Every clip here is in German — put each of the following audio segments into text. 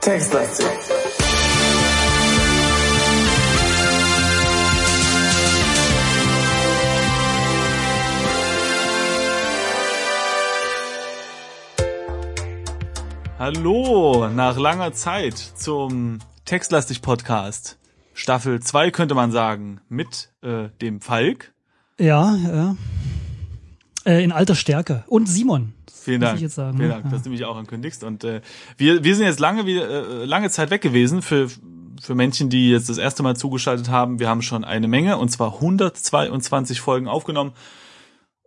Textlastig. Hallo, nach langer Zeit zum Textlastig Podcast. Staffel 2 könnte man sagen, mit äh, dem Falk. Ja, ja. Äh, in alter Stärke. Und Simon. Vielen Dank. Vielen ne? Dank, Ja. dass du mich auch ankündigst. Und äh, wir, wir sind jetzt lange wieder, äh, lange Zeit weg gewesen für für Menschen, die jetzt das erste Mal zugeschaltet haben. Wir haben schon eine Menge und zwar 122 Folgen aufgenommen.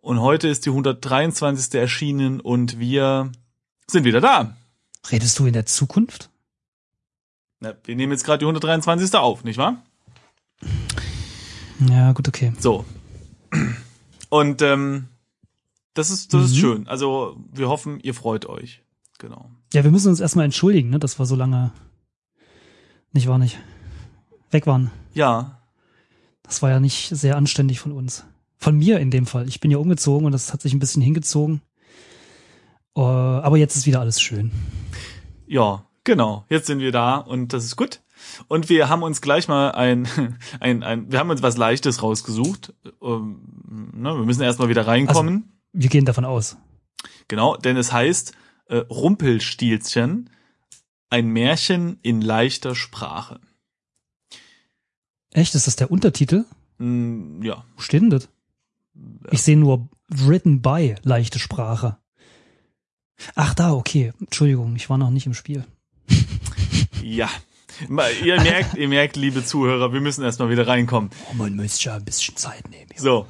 Und heute ist die 123. erschienen und wir sind wieder da. Redest du in der Zukunft? Na, wir nehmen jetzt gerade die 123. auf, nicht wahr? Ja, gut, okay. So. Und ähm, das ist das ist Mhm. schön. Also wir hoffen, ihr freut euch. Genau. Ja, wir müssen uns erstmal entschuldigen, ne, dass wir so lange nicht war nicht weg waren. Ja, Das war ja nicht sehr anständig von uns. Von mir in dem Fall. Ich bin ja umgezogen und das hat sich ein bisschen hingezogen. Äh, aber jetzt ist wieder alles schön. ja, genau. Jetzt sind wir da und das ist gut. Und wir haben uns gleich mal ein, ein, ein wir haben uns was Leichtes rausgesucht. Ähm, ne, wir müssen erstmal wieder reinkommen. Wir gehen davon aus. Genau, denn es heißt äh, Rumpelstilzchen, ein Märchen in leichter Sprache. Echt, ist das der Untertitel? Mm, ja, Wo steht denn das? Ich sehe nur written by leichte Sprache. Ach da, okay. Entschuldigung, ich war noch nicht im Spiel. Ja. Ihr merkt, ihr merkt, liebe Zuhörer, wir müssen erstmal wieder reinkommen. Oh, man müsste ja ein bisschen Zeit nehmen. So,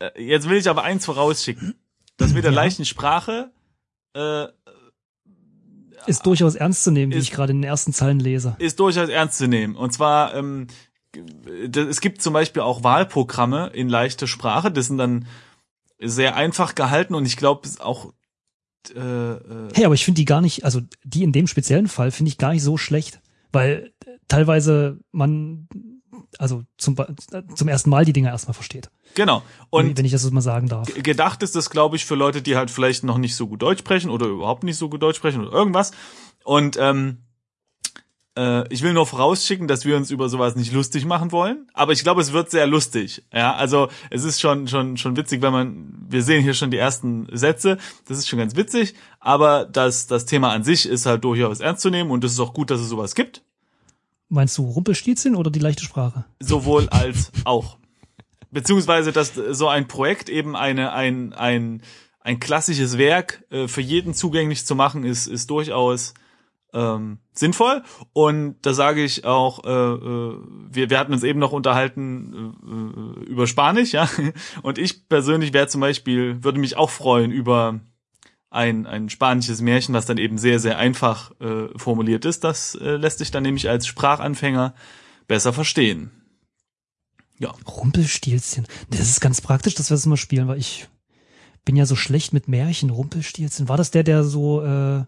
äh, jetzt will ich aber eins vorausschicken. Das mit der Ja. leichten Sprache, äh, Ist durchaus ernst zu nehmen, wie Ist- ich gerade in den ersten Zeilen lese. ist durchaus ernst zu nehmen. Und zwar, ähm, es gibt zum Beispiel auch Wahlprogramme in leichter Sprache, das sind dann sehr einfach gehalten und ich glaube auch äh, äh, Hey, aber ich finde die gar nicht, also die in dem speziellen Fall finde ich gar nicht so schlecht, weil teilweise man, also zum, zum ersten Mal die Dinge erstmal versteht. genau. Und wenn ich das so mal sagen darf. Gedacht ist das, glaube ich, für Leute, die halt vielleicht noch nicht so gut Deutsch sprechen oder überhaupt nicht so gut Deutsch sprechen oder irgendwas. Und ähm, äh, ich will nur vorausschicken, dass wir uns über sowas nicht lustig machen wollen. Aber ich glaube, es wird sehr lustig. Ja, also es ist schon schon schon witzig, wenn man wir sehen hier schon die ersten Sätze. Das ist schon ganz witzig. Aber das das Thema an sich ist halt durchaus ernst zu nehmen und es ist auch gut, dass es sowas gibt. Meinst du Rumpelstilzchen oder die leichte Sprache? sowohl als auch. Beziehungsweise, dass so ein Projekt eben eine, ein, ein, ein klassisches Werk äh, für jeden zugänglich zu machen, ist, ist durchaus ähm, sinnvoll. Und da sage ich auch, äh, äh, wir, wir hatten uns eben noch unterhalten äh, äh, über Spanisch, ja. Und ich persönlich wäre zum Beispiel, würde mich auch freuen über ein, ein spanisches Märchen, was dann eben sehr, sehr einfach äh, formuliert ist. Das äh, lässt sich dann nämlich als Sprachanfänger besser verstehen. Ja. Rumpelstilzchen. Das ist ganz praktisch, dass wir das mal spielen, weil ich bin ja so schlecht mit Märchen. Rumpelstilzchen. War das der, der so, äh,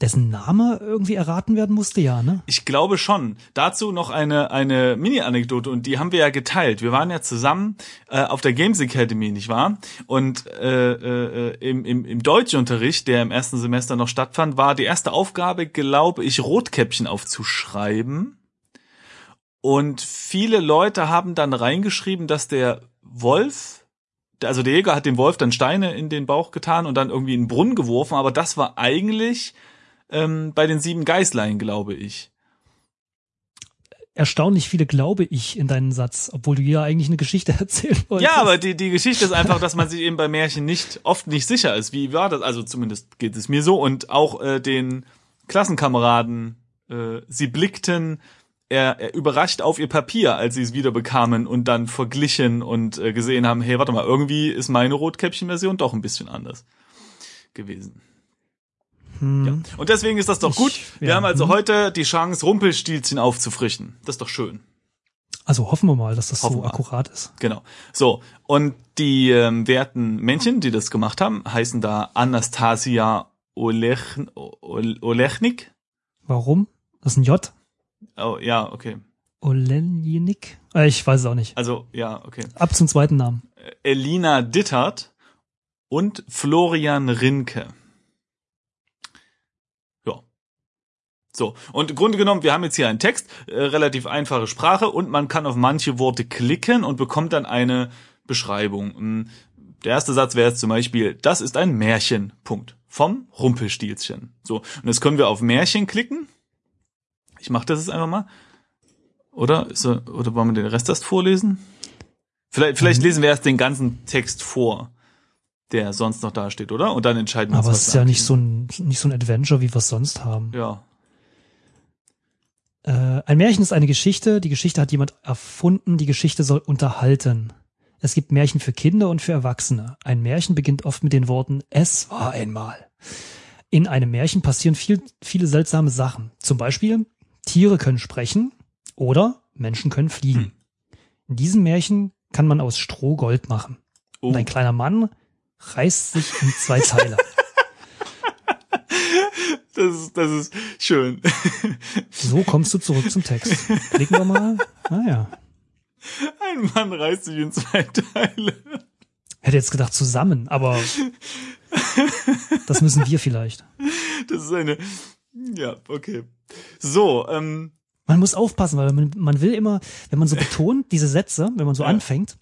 dessen Name irgendwie erraten werden musste? Ja, ne? Ich glaube schon. Dazu noch eine, eine Mini-Anekdote und die haben wir ja geteilt. Wir waren ja zusammen äh, auf der Games Academy, nicht wahr? Und äh, äh, im, im, im Deutschunterricht, der im ersten Semester noch stattfand, war die erste Aufgabe, glaube ich, Rotkäppchen aufzuschreiben. Und viele Leute haben dann reingeschrieben, dass der Wolf, also der Jäger hat dem Wolf dann Steine in den Bauch getan und dann irgendwie in den Brunnen geworfen, aber das war eigentlich ähm, bei den sieben Geißlein, glaube ich. Erstaunlich viele glaube ich in deinen Satz, obwohl du ja eigentlich eine Geschichte erzählen wolltest. Ja, aber die, die Geschichte ist einfach, dass man sich eben bei Märchen nicht oft nicht sicher ist. Wie war das? Also zumindest geht es mir so. Und auch äh, den Klassenkameraden, äh, sie blickten er, er überrascht auf ihr Papier, als sie es wieder bekamen und dann verglichen und äh, gesehen haben, hey, warte mal, irgendwie ist meine Rotkäppchen-Version doch ein bisschen anders gewesen. Hm. Ja. Und deswegen ist das doch Ich- gut. Wir ja, haben also hm. heute die Chance, Rumpelstilzchen aufzufrischen. Das ist doch schön. Also hoffen wir mal, dass das Hoffen so akkurat ist. Genau. So, und die ähm, werten Männchen, die das gemacht haben, heißen da Anastasia Olech, Ol- Olechnik. Warum? Das ist ein J. Oh, ja, okay. Olenik? Äh, ich weiß es auch nicht. Also, ja, okay. Ab zum zweiten Namen. Elina Dittert und Florian Rinke. Ja. So, und im Grunde genommen, wir haben jetzt hier einen Text, äh, relativ einfache Sprache und man kann auf manche Worte klicken und bekommt dann eine Beschreibung. Hm, Der erste Satz wäre jetzt zum Beispiel, das ist ein Märchen, Punkt, vom Rumpelstilzchen. So, und jetzt können wir auf Märchen klicken. Ich mache das jetzt einfach mal. Oder? Er, oder wollen wir den Rest erst vorlesen? Vielleicht, vielleicht lesen wir erst den ganzen Text vor, der sonst noch da steht, oder? Und dann entscheiden wir uns, Aber es ist ja nicht so ein, nicht so ein Adventure, wie wir es sonst haben. Ja. Äh, ein Märchen ist eine Geschichte. Die Geschichte hat jemand erfunden. Die Geschichte soll unterhalten. Es gibt Märchen für Kinder und für Erwachsene. Ein Märchen beginnt oft mit den Worten Es war einmal. In einem Märchen passieren viel, viele seltsame Sachen. Zum Beispiel, Tiere können sprechen oder Menschen können fliegen. Hm. In diesem Märchen kann man aus Stroh Gold machen. Oh, Und ein kleiner Mann reißt sich in zwei Teile. das, ist, das ist schön. So kommst du zurück zum Text. Klicken wir mal. Ah ja. Ein Mann reißt sich in zwei Teile. Hätte jetzt gedacht zusammen, aber das müssen wir vielleicht. Das ist eine. Ja, okay. So, ähm, Man muss aufpassen, weil man, man will immer, wenn man so betont, diese Sätze, wenn man so Ja. anfängt,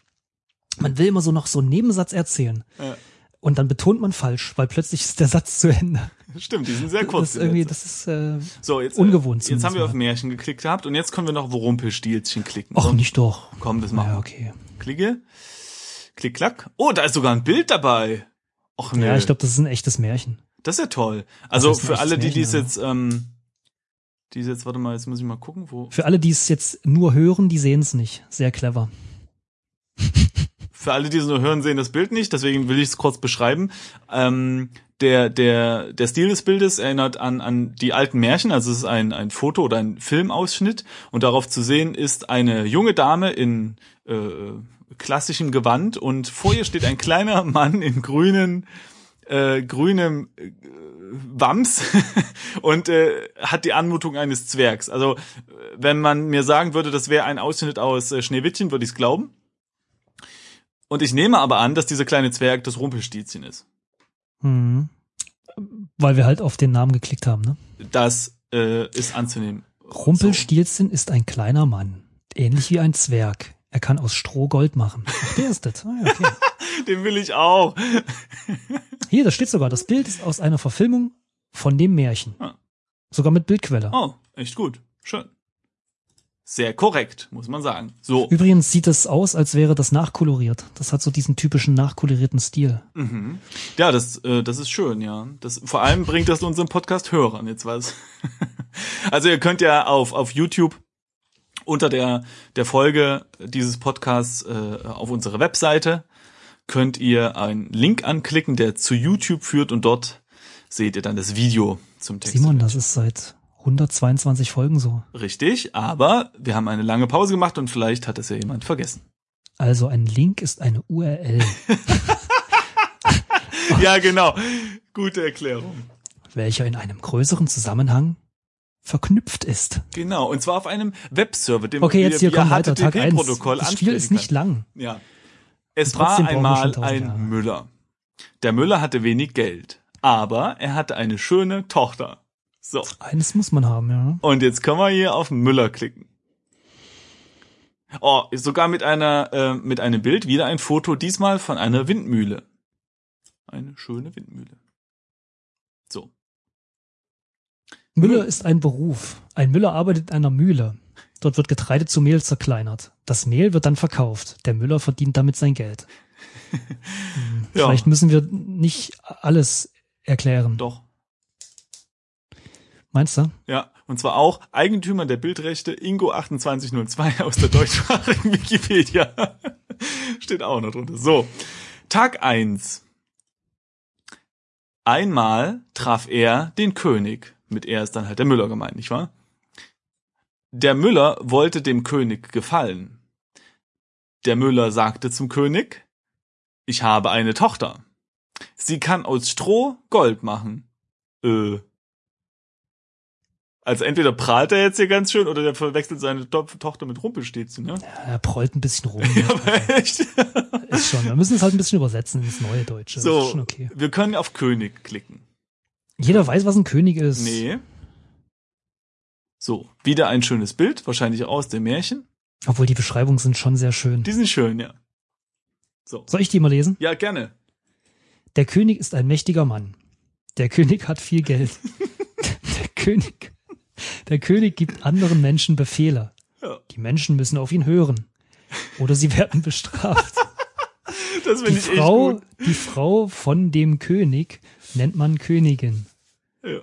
man will immer so noch so einen Nebensatz erzählen. Ja. Und dann betont man falsch, weil plötzlich ist der Satz zu Ende. stimmt, die sind sehr kurz. das ist irgendwie, das ist, äh, so, jetzt, ungewohnt Äh, jetzt haben wir auf Märchen geklickt gehabt und jetzt können wir noch Rumpelstilzchen klicken. ach, So, nicht doch. Komm, das machen Ja, wir. okay. Klicke. Klick, klack. Oh, da ist sogar ein Bild dabei. Och nee. Ja, ich glaube, das ist ein echtes Märchen. Das ist ja toll. Also für alle, die dies jetzt, ähm, die jetzt, warte mal, jetzt muss ich mal gucken, wo. Für alle, die es jetzt nur hören, die sehen es nicht. Sehr clever. Für alle, die es nur hören, sehen das Bild nicht, deswegen will ich es kurz beschreiben. Ähm, der, der, der Stil des Bildes erinnert an, an die alten Märchen, also es ist ein, ein Foto oder ein Filmausschnitt und darauf zu sehen ist eine junge Dame in äh, klassischem Gewand und vor ihr steht ein kleiner Mann in grünen, äh, grünem äh, Wams und äh, hat die Anmutung eines Zwergs. Also äh, wenn man mir sagen würde, das wäre ein Ausschnitt aus äh, Schneewittchen, würde ich es glauben. Und ich nehme aber an, dass dieser kleine Zwerg das Rumpelstilzchen ist. Mhm. Weil wir halt auf den Namen geklickt haben, ne? Das äh, ist anzunehmen. Rumpelstilzchen ist ein kleiner Mann. Ähnlich wie ein Zwerg. Er kann aus Stroh Gold machen. Ach, der ist das. Ah, ja, okay. So, den will ich auch. Hier, da steht sogar, das Bild ist aus einer Verfilmung von dem Märchen. Ah. Sogar mit Bildquelle. Oh, echt gut. Schön. Sehr korrekt, muss man sagen. So. Übrigens sieht es aus, als wäre das nachkoloriert. Das hat so diesen typischen nachkolorierten Stil. Mhm. Ja, das, äh, das ist schön, ja. Das, vor allem bringt das unseren Podcast Hörern jetzt was. also ihr könnt ja auf, auf YouTube unter der, der Folge dieses Podcasts äh, auf unsere Webseite könnt ihr einen Link anklicken, der zu YouTube führt und dort seht ihr dann das Video zum Text. Simon, das ist seit 122 Folgen so. Richtig, aber wir haben eine lange Pause gemacht und vielleicht hat es ja jemand vergessen. Also ein Link ist eine URL, ja, genau. Gute Erklärung. welcher in einem größeren Zusammenhang verknüpft ist. Genau, und zwar auf einem Webserver, dem Okay, jetzt hier kommt weiter. Tag 1. HTTP-Protokoll Das Spiel ist nicht lang. Ja. Es war wir einmal ein Jahre. Müller. Der Müller hatte wenig Geld, aber er hatte eine schöne Tochter. So, Eines muss man haben, ja. und jetzt können wir hier auf Müller klicken. Oh, sogar mit einer äh, mit einem Bild wieder ein Foto, diesmal von einer Windmühle. Eine schöne Windmühle. So. Müller ist ein Beruf. Ein Müller arbeitet in einer Mühle. Dort wird Getreide zu Mehl zerkleinert. Das Mehl wird dann verkauft. Der Müller verdient damit sein Geld. Hm, Ja. Vielleicht müssen wir nicht alles erklären. Doch. Meinst du? Ja, und zwar auch Eigentümer der Bildrechte Ingo 2802 aus der deutschsprachigen Wikipedia. Steht auch noch drunter. So, Tag eins. Einmal traf er den König. Mit er ist dann halt der Müller gemeint, nicht wahr? Der Müller wollte dem König gefallen. Der Müller sagte zum König, ich habe eine Tochter. Sie kann aus Stroh Gold machen. Äh. Also entweder prahlt er jetzt hier ganz schön oder der verwechselt seine to Tochter mit Rumpelstilzchen, ne? Ja, er prollt ein bisschen rum. Aber echt? Ist schon. Wir müssen es halt ein bisschen übersetzen ins neue Deutsche. So, schon okay. wir können auf König klicken. Jeder weiß, was ein König ist. Nee. So, wieder ein schönes Bild, wahrscheinlich aus dem Märchen. Obwohl die Beschreibungen sind schon sehr schön. Die sind schön, ja. So. Soll ich die mal lesen? Ja, gerne. Der König ist ein mächtiger Mann. Der König hat viel Geld. der König, der König gibt anderen Menschen Befehle. Ja. Die Menschen müssen auf ihn hören. Oder sie werden bestraft. Das Die finde ich echt Frau, gut. die Frau von dem König nennt man Königin. Ja.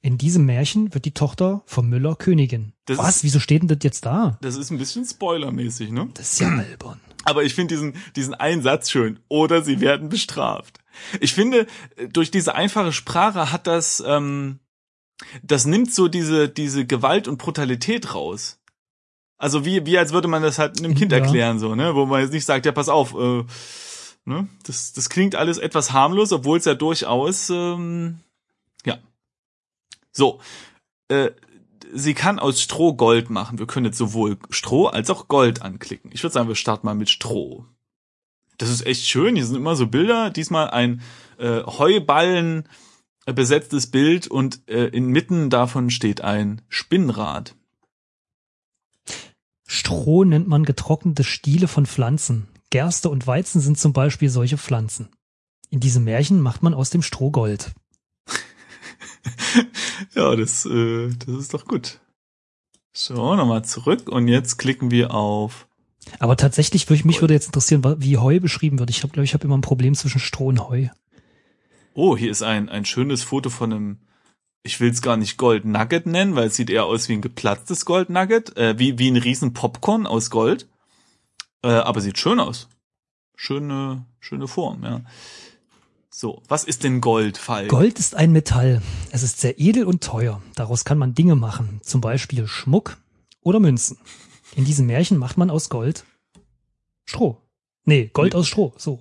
In diesem Märchen wird die Tochter vom Müller Königin. Das Was? ist- Wieso steht denn das jetzt da? Das ist ein bisschen spoilermäßig, ne? Das ist ja albern. Aber ich finde diesen, diesen einen Satz schön. Oder sie werden bestraft. Ich finde, durch diese einfache Sprache hat das, ähm, das nimmt so diese, diese Gewalt und Brutalität raus. Also wie, wie als würde man das halt einem Kind Ja. erklären, so, ne? Wo man jetzt nicht sagt, ja, pass auf, äh, ne? Das, das klingt alles etwas harmlos, obwohl es ja durchaus, ähm, ja. So. Äh, sie kann aus Stroh Gold machen. Wir können jetzt sowohl Stroh als auch Gold anklicken. Ich würde sagen, wir starten mal mit Stroh. Das ist echt schön. Hier sind immer so Bilder. Diesmal ein äh, Heuballen besetztes Bild und äh, inmitten davon steht ein Spinnrad. Stroh nennt man getrocknete Stiele von Pflanzen. Gerste und Weizen sind zum Beispiel solche Pflanzen. In diesem Märchen macht man aus dem Stroh Gold. Ja, das, äh, das ist doch gut. So, nochmal zurück und jetzt klicken wir auf. Aber tatsächlich würde ich, mich würde jetzt interessieren, wie Heu beschrieben wird. Ich glaube ich, habe immer ein Problem zwischen Stroh und Heu. Oh, hier ist ein, ein schönes Foto von einem, ich will es gar nicht Gold Nugget nennen, weil es sieht eher aus wie ein geplatztes Gold Nugget, äh, wie, wie ein riesen Popcorn aus Gold. Äh, aber sieht schön aus. Schöne, schöne Form, ja. So, was ist denn Gold, Fall? Gold ist ein Metall. Es ist sehr edel und teuer. Daraus kann man Dinge machen, zum Beispiel Schmuck oder Münzen. In diesem Märchen macht man aus Gold Stroh. Nee, Gold Nee. aus Stroh. So.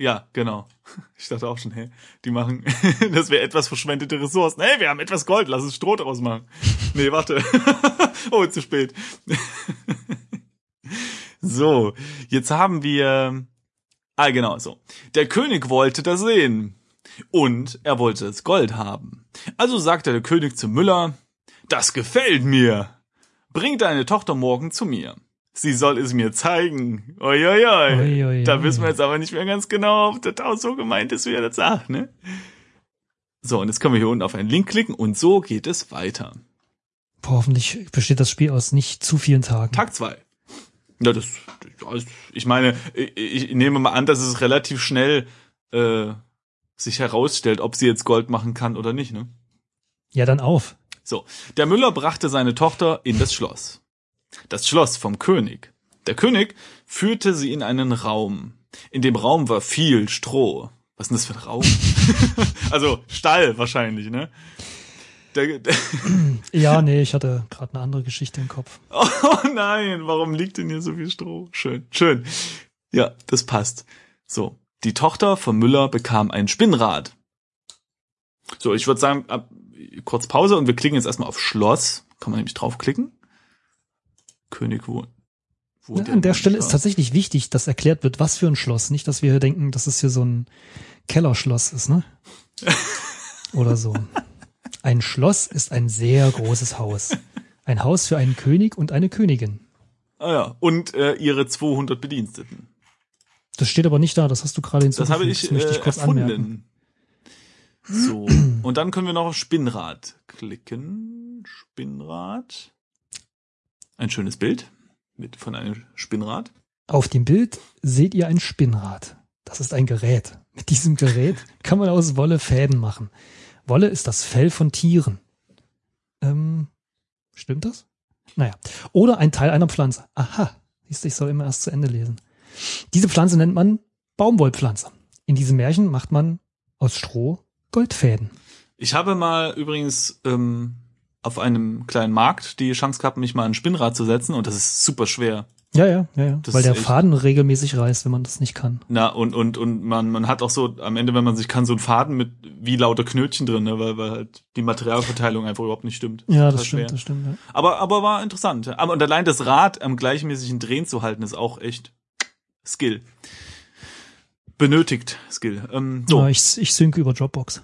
Ja, genau. Ich dachte auch schon, hey, die machen, das wäre etwas verschwendete Ressourcen. Hey, wir haben etwas Gold, lass uns Stroh draus machen. Nee, warte. oh, zu spät. so, jetzt haben wir, ah, genau, so. Der König wollte das sehen. Und er wollte das Gold haben. Also sagte der König zum Müller, das gefällt mir. Bring deine Tochter morgen zu mir. Sie soll es mir zeigen. Oi, oi. Oi, oi, da wissen wir jetzt aber nicht mehr ganz genau, ob das auch so gemeint ist, wie er das sagt, ne? So, und jetzt können wir hier unten auf einen Link klicken und so geht es weiter. Boah, hoffentlich besteht das Spiel aus nicht zu vielen Tagen. Tag zwei. Ja, das, das- ich meine, ich, ich nehme mal an, dass es relativ schnell äh, sich herausstellt, ob sie jetzt Gold machen kann oder nicht, ne? Ja, dann auf. So, der Müller brachte seine Tochter in das Schloss. Das Schloss vom König. Der König führte sie in einen Raum. In dem Raum war viel Stroh. Was ist denn das für ein Raum? also Stall wahrscheinlich, ne? Der, der, Ja, nee, ich hatte gerade eine andere Geschichte im Kopf. oh nein, warum liegt denn hier so viel Stroh? Schön, schön. Ja, das passt. So, die Tochter von Müller bekam ein Spinnrad. So, ich würde sagen, ab, kurz Pause und wir klicken jetzt erstmal auf Schloss. Kann man nämlich draufklicken. König wohnt. Ja, an der Stelle ist tatsächlich wichtig, dass erklärt wird, was für ein Schloss. Nicht, dass wir hier denken, dass es hier so ein Kellerschloss ist, ne? Oder so. Ein Schloss ist ein sehr großes Haus. Ein Haus für einen König und eine Königin. Ah ja, und äh, ihre 200 Bediensteten. Das steht aber nicht da, das hast du gerade Das hinzugefügt. habe ich das möchte äh, ich kurz anmerken. erfunden. So, und dann können wir noch auf Spinnrad klicken. Spinnrad. Ein schönes Bild mit von einem Spinnrad. Auf dem Bild seht ihr ein Spinnrad. Das ist ein Gerät. Mit diesem Gerät kann man aus Wolle Fäden machen. Wolle ist das Fell von Tieren. Ähm, stimmt das? Naja. Oder ein Teil einer Pflanze. Aha. Siehst du, ich soll immer erst zu Ende lesen. Diese Pflanze nennt man Baumwollpflanze. In diesem Märchen macht man aus Stroh Goldfäden. Ich habe mal übrigens ähm, auf einem kleinen Markt die Chance gehabt, mich mal ein Spinnrad zu setzen und das ist super schwer. Ja, ja, ja, ja. Das Weil der Faden regelmäßig reißt, wenn man das nicht kann. Na, und, und, und man, man hat auch so, am Ende, wenn man sich kann, so einen Faden mit wie lauter Knötchen drin, ne, weil, weil halt die Materialverteilung einfach überhaupt nicht stimmt. Ja, Total das stimmt, schwer. das stimmt. Ja. Aber, aber war interessant. Aber und allein das Rad am gleichmäßigen Drehen zu halten, ist auch echt Skill. Benötigt Skill. Ähm, so, Ja, ich, ich synke über Dropbox.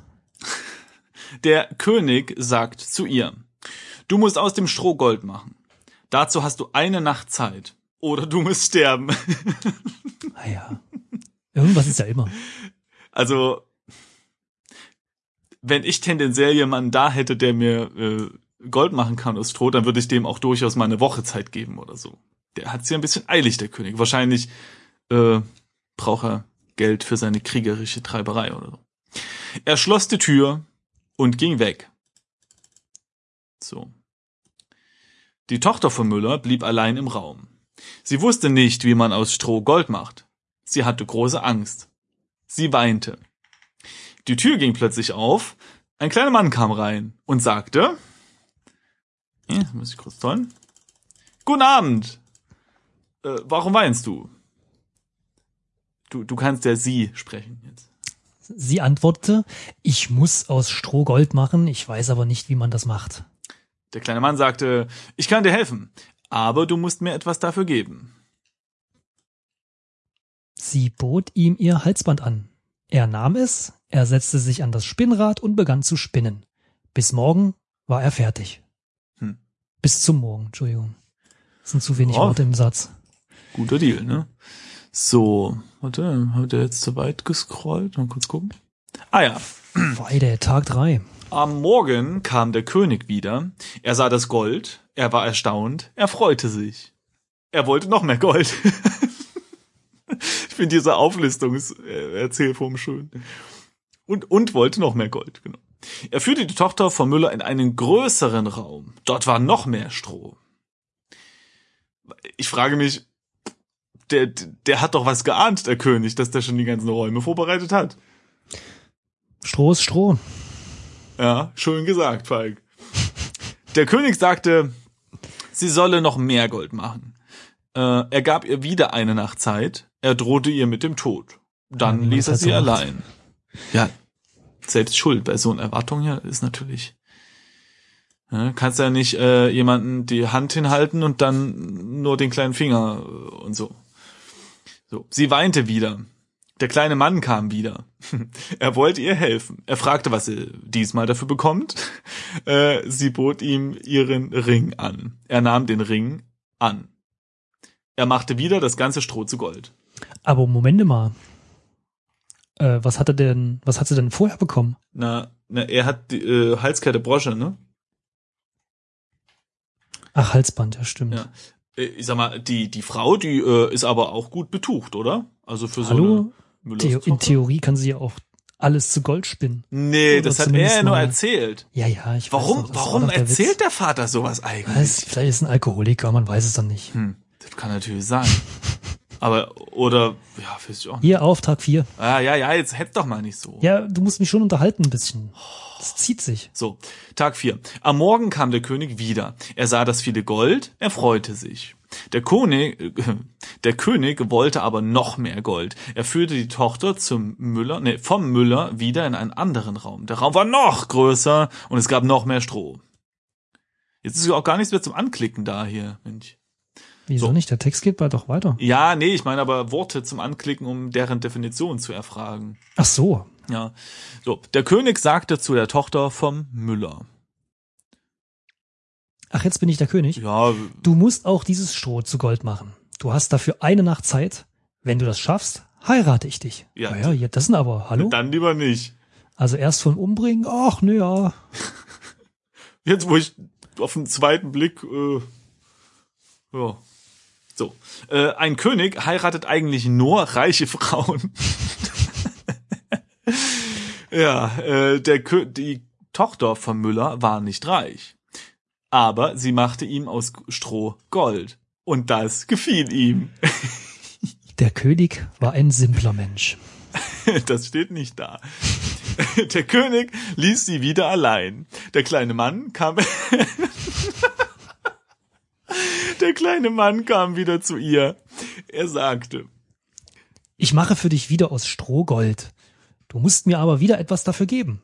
der König sagt zu ihr, du musst aus dem Stroh Gold machen. Dazu hast du eine Nacht Zeit. Oder du musst sterben. Ah ja. Irgendwas ist ja immer. Also, wenn ich tendenziell jemanden da hätte, der mir äh, Gold machen kann aus Stroh, dann würde ich dem auch durchaus mal eine Woche Zeit geben oder so. Der hat ja ein bisschen eilig, der König. Wahrscheinlich äh, braucht er Geld für seine kriegerische Treiberei oder so. Er schloss die Tür und ging weg. So. Die Tochter von Müller blieb allein im Raum. Sie wusste nicht, wie man aus Stroh Gold macht. Sie hatte große Angst. Sie weinte. Die Tür ging plötzlich auf, ein kleiner Mann kam rein und sagte, ja, muss ich kurz tollen. Guten Abend. Äh, warum weinst du? Du, du kannst ja sie sprechen jetzt. Sie antwortete, ich muss aus Stroh Gold machen, ich weiß aber nicht, wie man das macht. Der kleine Mann sagte, ich kann dir helfen, aber du musst mir etwas dafür geben. Sie bot ihm ihr Halsband an. Er nahm es, er setzte sich an das Spinnrad und begann zu spinnen. Bis morgen war er fertig. Hm. Bis zum Morgen, Entschuldigung. Das sind zu wenig Oh. Worte im Satz. Guter Deal, ne? So, warte, hat er jetzt zu weit gescrollt? Mal kurz gucken. Ah ja, Weide, Tag drei. Am Morgen kam der König wieder. Er sah das Gold. Er war erstaunt. Er freute sich. Er wollte noch mehr Gold. ich finde diese Auflistungserzählform schön. Und, und wollte noch mehr Gold, genau. Er führte die Tochter von Müller in einen größeren Raum. Dort war noch mehr Stroh. Ich frage mich, der, der hat doch was geahnt, der König, dass der schon die ganzen Räume vorbereitet hat. Stroh ist Stroh. Ja, schön gesagt, Falk. Der König sagte, sie solle noch mehr Gold machen. Äh, er gab ihr wieder eine Nacht Zeit. Er drohte ihr mit dem Tod. Dann Ja, ließ er sie allein. Ja, selbst schuld bei so einer Erwartung ja ist natürlich. Ja, kannst ja nicht äh, jemanden die Hand hinhalten und dann nur den kleinen Finger äh, und so. So, sie weinte wieder. Der kleine Mann kam wieder. Er wollte ihr helfen. Er fragte, was sie diesmal dafür bekommt. Äh, sie bot ihm ihren Ring an. Er nahm den Ring an. Er machte wieder das ganze Stroh zu Gold. Aber Momente mal. Äh, was hat er denn, was hat sie denn vorher bekommen? Na, na er hat die äh, Halskette Brosche, ne? Ach, Halsband, ja, stimmt. Ja. Äh, Ich sag mal, die, die Frau, die äh, ist aber auch gut betucht, oder? Also für so Hallo? Eine Theo in. Theorie kann sie ja auch alles zu Gold spinnen. Nee, Oder das hat er ja nur erzählt. Ja, ja, ich weiß Warum, das war warum der erzählt Witz. der Vater sowas eigentlich? Was? Vielleicht ist er ein Alkoholiker, man weiß es dann nicht. Hm, das kann natürlich sein. Aber, oder, ja, weiß ich auch nicht. Hier, Auftrag 4. Ah, ja, ja, jetzt hetz doch mal nicht so. Ja, du musst mich schon unterhalten ein bisschen. Das zieht sich. So, Tag 4. Am Morgen kam der König wieder. Er sah das viele Gold, er freute sich. Der König, der König wollte aber noch mehr Gold. Er führte die Tochter zum Müller, nee, vom Müller wieder in einen anderen Raum. Der Raum war noch größer und es gab noch mehr Stroh. Jetzt ist auch gar nichts mehr zum Anklicken da hier, Mensch. Wieso So. nicht? Der Text geht bald doch weiter. Ja, nee, ich meine aber Worte zum Anklicken, um deren Definition zu erfragen. Ach so. Ja. So, der König sagte zu der Tochter vom Müller. Ach, jetzt bin ich der König. Ja, Du musst auch dieses Stroh zu Gold machen. Du hast dafür eine Nacht Zeit. Wenn du das schaffst, heirate ich dich. Ja. Naja, ja, das sind aber, hallo? dann lieber nicht. Also erst von umbringen, ach, nö, ja. Jetzt, wo ich auf den zweiten Blick, äh, ja. So. Äh, ein König heiratet eigentlich nur reiche Frauen. ja, äh, der Kö die Tochter von Müller war nicht reich. Aber sie machte ihm aus Stroh Gold. Und das gefiel ihm. Der König war ein simpler Mensch. Das steht nicht da. Der König ließ sie wieder allein. Der kleine Mann kam. Der kleine Mann kam wieder zu ihr. Er sagte, Ich mache für dich wieder aus Stroh Gold. Du musst mir aber wieder etwas dafür geben.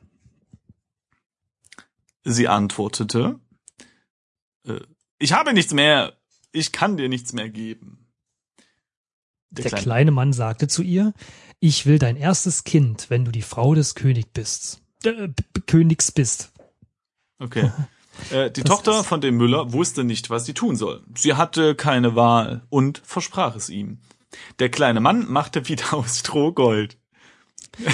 sie antwortete, ich habe nichts mehr, ich kann dir nichts mehr geben. Der kleine Mann sagte zu ihr, ich will dein erstes Kind, wenn du die Frau des König bist. Äh, Königs bist. Okay. Äh, die Das Tochter von dem Müller wusste nicht, was sie tun soll. Sie hatte keine Wahl und versprach es ihm. Der kleine Mann machte wieder aus Stroh Gold.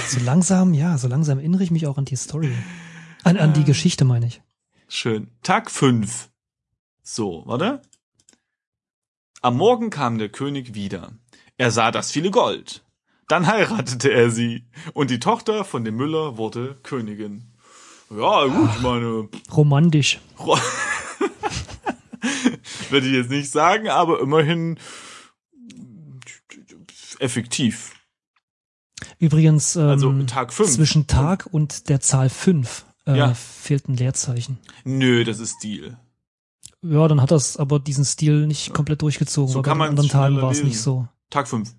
So langsam, ja, so langsam erinnere ich mich auch an die Story. An, an die Geschichte, meine ich. Schön. Tag fünf. So, warte. Am Morgen kam der König wieder. Er sah das viele Gold. Dann heiratete er sie. Und die Tochter von dem Müller wurde Königin. Ja, gut, ich meine, Romantisch. würde ich jetzt nicht sagen, aber immerhin effektiv. Übrigens, ähm, Also Tag fünf. zwischen Tag und der Zahl 5 äh, Ja. fehlt ein Leerzeichen. Nö, das ist Stil. Ja, dann hat das aber diesen Stil nicht komplett durchgezogen. So kann man's anderen Tagen war es nicht so. Tag fünf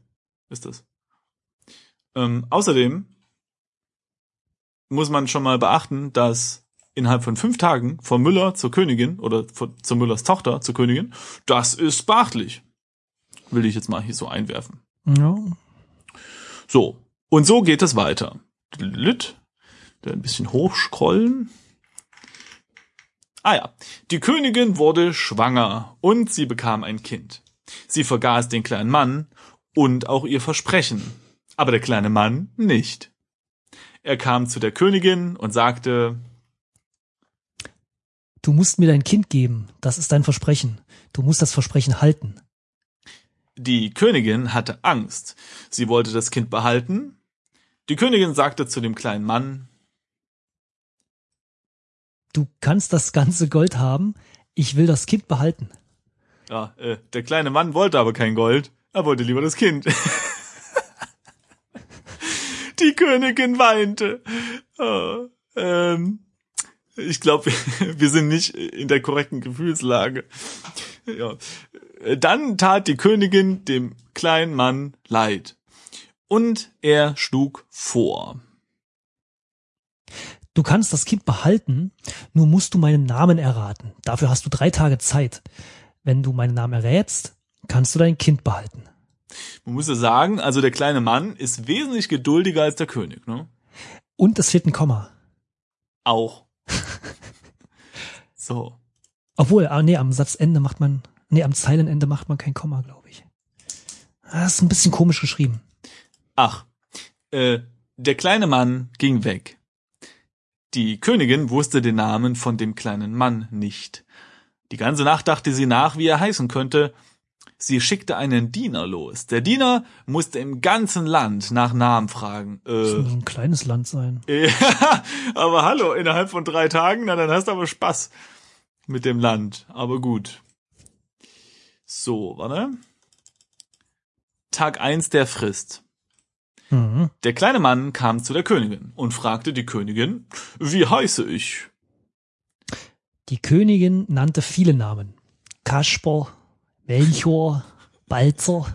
ist das. Ähm, außerdem muss man schon mal beachten, dass innerhalb von fünf Tagen von Müller zur Königin oder von, zur Müllers Tochter zur Königin, das ist beachtlich. Will ich jetzt mal hier so einwerfen. Ja. So. Und so geht es weiter. Ein bisschen hochscrollen. Ah ja. Die Königin wurde schwanger und sie bekam ein Kind. Sie vergaß den kleinen Mann und auch ihr Versprechen. Aber der kleine Mann nicht. Er kam zu der Königin und sagte, Du musst mir dein Kind geben. Das ist dein Versprechen. Du musst das Versprechen halten. Die Königin hatte Angst. Sie wollte das Kind behalten. Die Königin sagte zu dem kleinen Mann, Du kannst das ganze Gold haben. Ich will das Kind behalten. Ja, äh, der kleine Mann wollte aber kein Gold. Er wollte lieber das Kind. Die Königin weinte. Oh, ähm, ich glaube, wir sind nicht in der korrekten Gefühlslage. Ja. Dann tat die Königin dem kleinen Mann leid. Und er schlug vor. Du kannst das Kind behalten, nur musst du meinen Namen erraten. Dafür hast du drei Tage Zeit. Wenn du meinen Namen errätst, kannst du dein Kind behalten. Man muss ja sagen, also der kleine Mann ist wesentlich geduldiger als der König, ne? Und es fehlt ein Komma. Auch. so. Obwohl, ah, nee, am Satzende macht man, nee, am Zeilenende macht man kein Komma, glaube ich. Ah, Das ist ein bisschen komisch geschrieben. Ach, äh, der kleine Mann ging weg. Die Königin wusste den Namen von dem kleinen Mann nicht. Die ganze Nacht dachte sie nach, wie er heißen könnte. Sie schickte einen Diener los. Der Diener musste im ganzen Land nach Namen fragen. Das muss Äh, ein kleines Land sein. ja, aber hallo, innerhalb von drei Tagen, na dann hast du aber Spaß mit dem Land. Aber gut. So, warte. Tag eins der Frist. Mhm. Der kleine Mann kam zu der Königin und fragte die Königin, wie heiße ich? Die Königin nannte viele Namen. Kasper, Melchior, Balzer.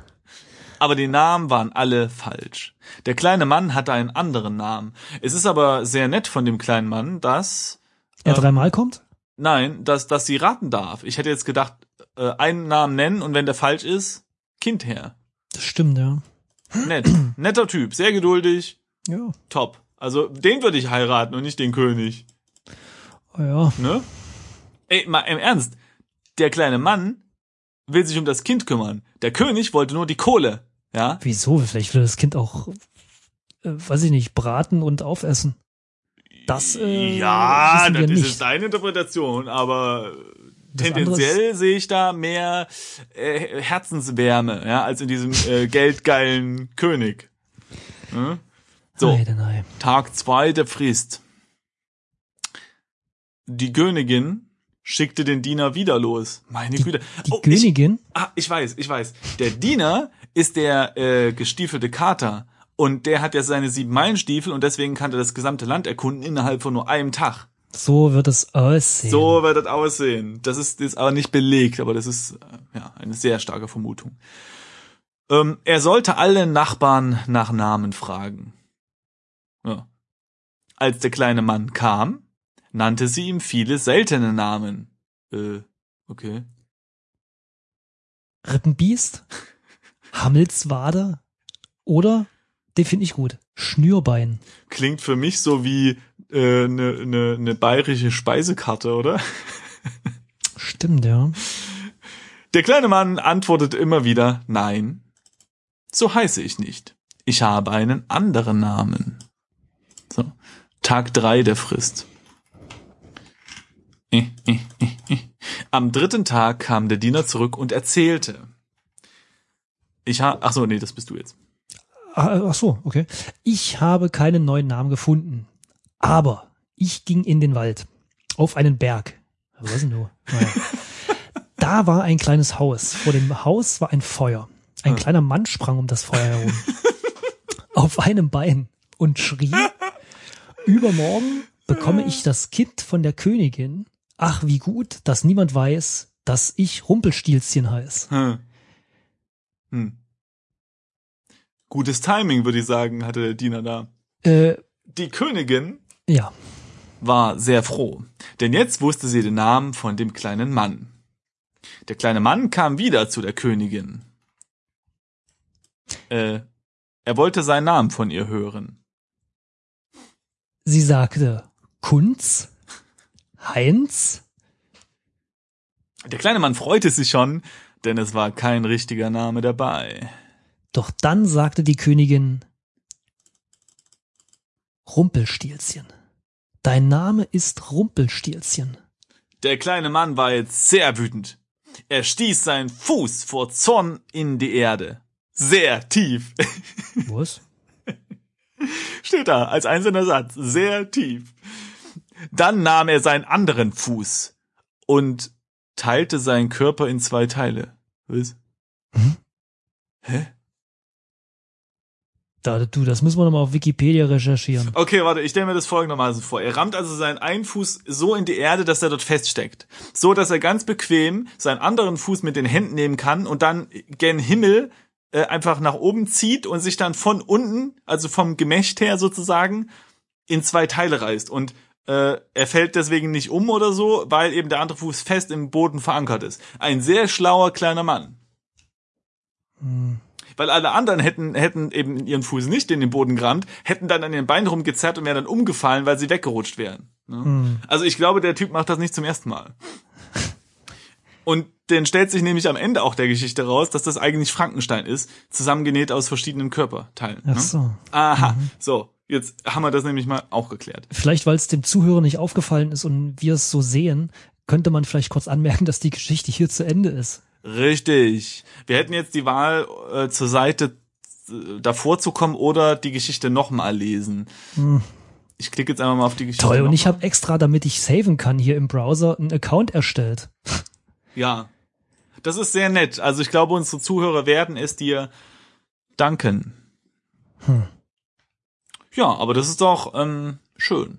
Aber die Namen waren alle falsch. Der kleine Mann hatte einen anderen Namen. Es ist aber sehr nett von dem kleinen Mann, dass, Er Ähm, dreimal kommt? nein, dass, dass sie raten darf. Ich hätte jetzt gedacht, äh, einen Namen nennen und wenn der falsch ist, Kind her. Das stimmt, ja. Nett. Netter Typ, sehr geduldig, Ja. top. Also den würde ich heiraten und nicht den König. Oh ja. Ne? Ey, mal im Ernst. Der kleine Mann will sich um das Kind kümmern. Der König wollte nur die Kohle. Ja? Wieso? Vielleicht will das Kind auch, äh, weiß ich nicht, braten und aufessen. Das, äh, ja, das ist deine Interpretation, aber Das tendenziell sehe ich da mehr äh, Herzenswärme, ja, als in diesem äh, geldgeilen König. Hm? So, Nein, nein. Tag zwei der Frist. Die Königin schickte den Diener wieder los. Meine Güte. Die Oh, ich, Königin, ah, ich weiß, ich weiß. Der Diener ist der äh, gestiefelte Kater. Und der hat ja seine sieben Meilenstiefel und deswegen kann er das gesamte Land erkunden innerhalb von nur einem Tag. So wird es aussehen. So wird das aussehen. Das ist, ist aber nicht belegt, aber das ist äh, ja eine sehr starke Vermutung. Ähm, er sollte alle Nachbarn nach Namen fragen. Ja. Als der kleine Mann kam, nannte sie ihm viele seltene Namen. Äh, okay. Rippenbiest, Hammelswade oder, den finde ich gut, Schnürbein. Klingt für mich so wie eine äh, ne, ne, ne bayerische Speisekarte, oder? Stimmt, ja. Der kleine Mann antwortet immer wieder, nein, so heiße ich nicht. Ich habe einen anderen Namen. So. Tag drei der Frist. Am dritten Tag kam der Diener zurück und erzählte. Ich habe, ach so, nee, das bist du jetzt. Ah, ach so, okay. Ich habe keinen neuen Namen gefunden. Aber ich ging in den Wald. Auf einen Berg. Was ist denn du? Naja. Da war ein kleines Haus. Vor dem Haus war ein Feuer. Ein hm. kleiner Mann sprang um das Feuer herum. auf einem Bein und schrie, übermorgen bekomme ich das Kind von der Königin. Ach, wie gut, dass niemand weiß, dass ich Rumpelstilzchen heiß. Hm. Hm. Gutes Timing, würde ich sagen, hatte der Diener da. Äh, Die Königin ja. war sehr froh, denn jetzt wusste sie den Namen von dem kleinen Mann. Der kleine Mann kam wieder zu der Königin. Äh, er wollte seinen Namen von ihr hören. Sie sagte Kunz, Heinz. Der kleine Mann freute sich schon, denn es war kein richtiger Name dabei. Doch dann sagte die Königin Rumpelstilzchen. Dein Name ist Rumpelstilzchen. Der kleine Mann war jetzt sehr wütend. Er stieß seinen Fuß vor Zorn in die Erde sehr tief. Was? Steht da als einzelner Satz. Sehr tief. Dann nahm er seinen anderen Fuß und teilte seinen Körper in zwei Teile. Was? Hm? Hä? Da, du, das müssen wir nochmal auf Wikipedia recherchieren. Okay, warte, ich stelle mir das folgendermaßen vor. Er rammt also seinen einen Fuß so in die Erde, dass er dort feststeckt. So, dass er ganz bequem seinen anderen Fuß mit den Händen nehmen kann und dann gen Himmel äh, einfach nach oben zieht und sich dann von unten, also vom Gemächt her sozusagen, in zwei Teile reißt. Und äh, er fällt deswegen nicht um oder so, weil eben der andere Fuß fest im Boden verankert ist. Ein sehr schlauer kleiner Mann. Hm. Weil alle anderen hätten, hätten eben ihren Fuß nicht in den Boden gerammt, hätten dann an den Beinen rumgezerrt und wären dann umgefallen, weil sie weggerutscht wären. Ne? Hm. Also ich glaube, der Typ macht das nicht zum ersten Mal. Und dann stellt sich nämlich am Ende auch der Geschichte raus, dass das eigentlich Frankenstein ist, zusammengenäht aus verschiedenen Körperteilen. Ach ne? so. Aha, mhm. so. Jetzt haben wir das nämlich mal auch geklärt. Vielleicht, weil es dem Zuhörer nicht aufgefallen ist und wir es so sehen, könnte man vielleicht kurz anmerken, dass die Geschichte hier zu Ende ist. Richtig. Wir hätten jetzt die Wahl äh, zur Seite äh, davor zu kommen oder die Geschichte nochmal lesen. Hm. Ich klicke jetzt einfach mal auf die Geschichte. Toll, und ich habe extra, damit ich saven kann hier im Browser, einen Account erstellt. Ja, das ist sehr nett. Also ich glaube, unsere Zuhörer werden es dir danken. Hm. Ja, aber das ist doch ähm, schön.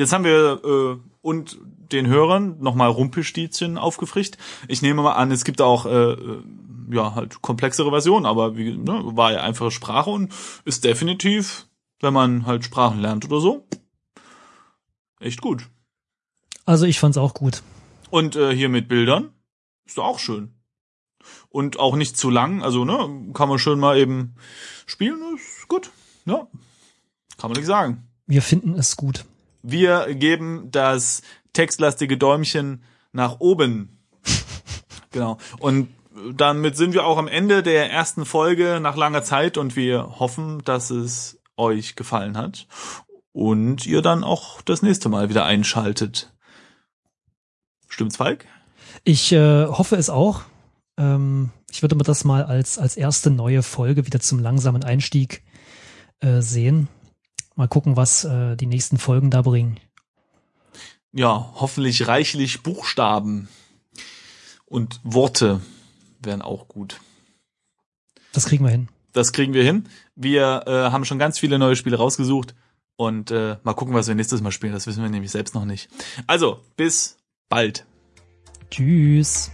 Jetzt haben wir äh, und den Hörern nochmal Rumpelstilzchen aufgefrischt. Ich nehme mal an, es gibt auch äh, äh, ja halt komplexere Versionen, aber wie, ne, war ja einfache Sprache und ist definitiv, wenn man halt Sprachen lernt oder so, echt gut. Also ich fand's auch gut. Und äh, hier mit Bildern ist auch schön. Und auch nicht zu lang, also ne, kann man schön mal eben spielen, ist gut. Ja, kann man nicht sagen. Wir finden es gut. Wir geben das textlastige Däumchen nach oben. genau. Und damit sind wir auch am Ende der ersten Folge nach langer Zeit und wir hoffen, dass es euch gefallen hat und ihr dann auch das nächste Mal wieder einschaltet. Stimmt's, Falk? Ich äh, hoffe es auch. Ähm, ich würde mir das mal als, als erste neue Folge wieder zum langsamen Einstieg äh, sehen. Mal gucken, was äh, die nächsten Folgen da bringen. Ja, hoffentlich reichlich Buchstaben und Worte wären auch gut. Das kriegen wir hin. Das kriegen wir hin. Wir äh, haben schon ganz viele neue Spiele rausgesucht Und äh, mal gucken, was wir nächstes Mal spielen. Das wissen wir nämlich selbst noch nicht. Also, bis bald. Tschüss.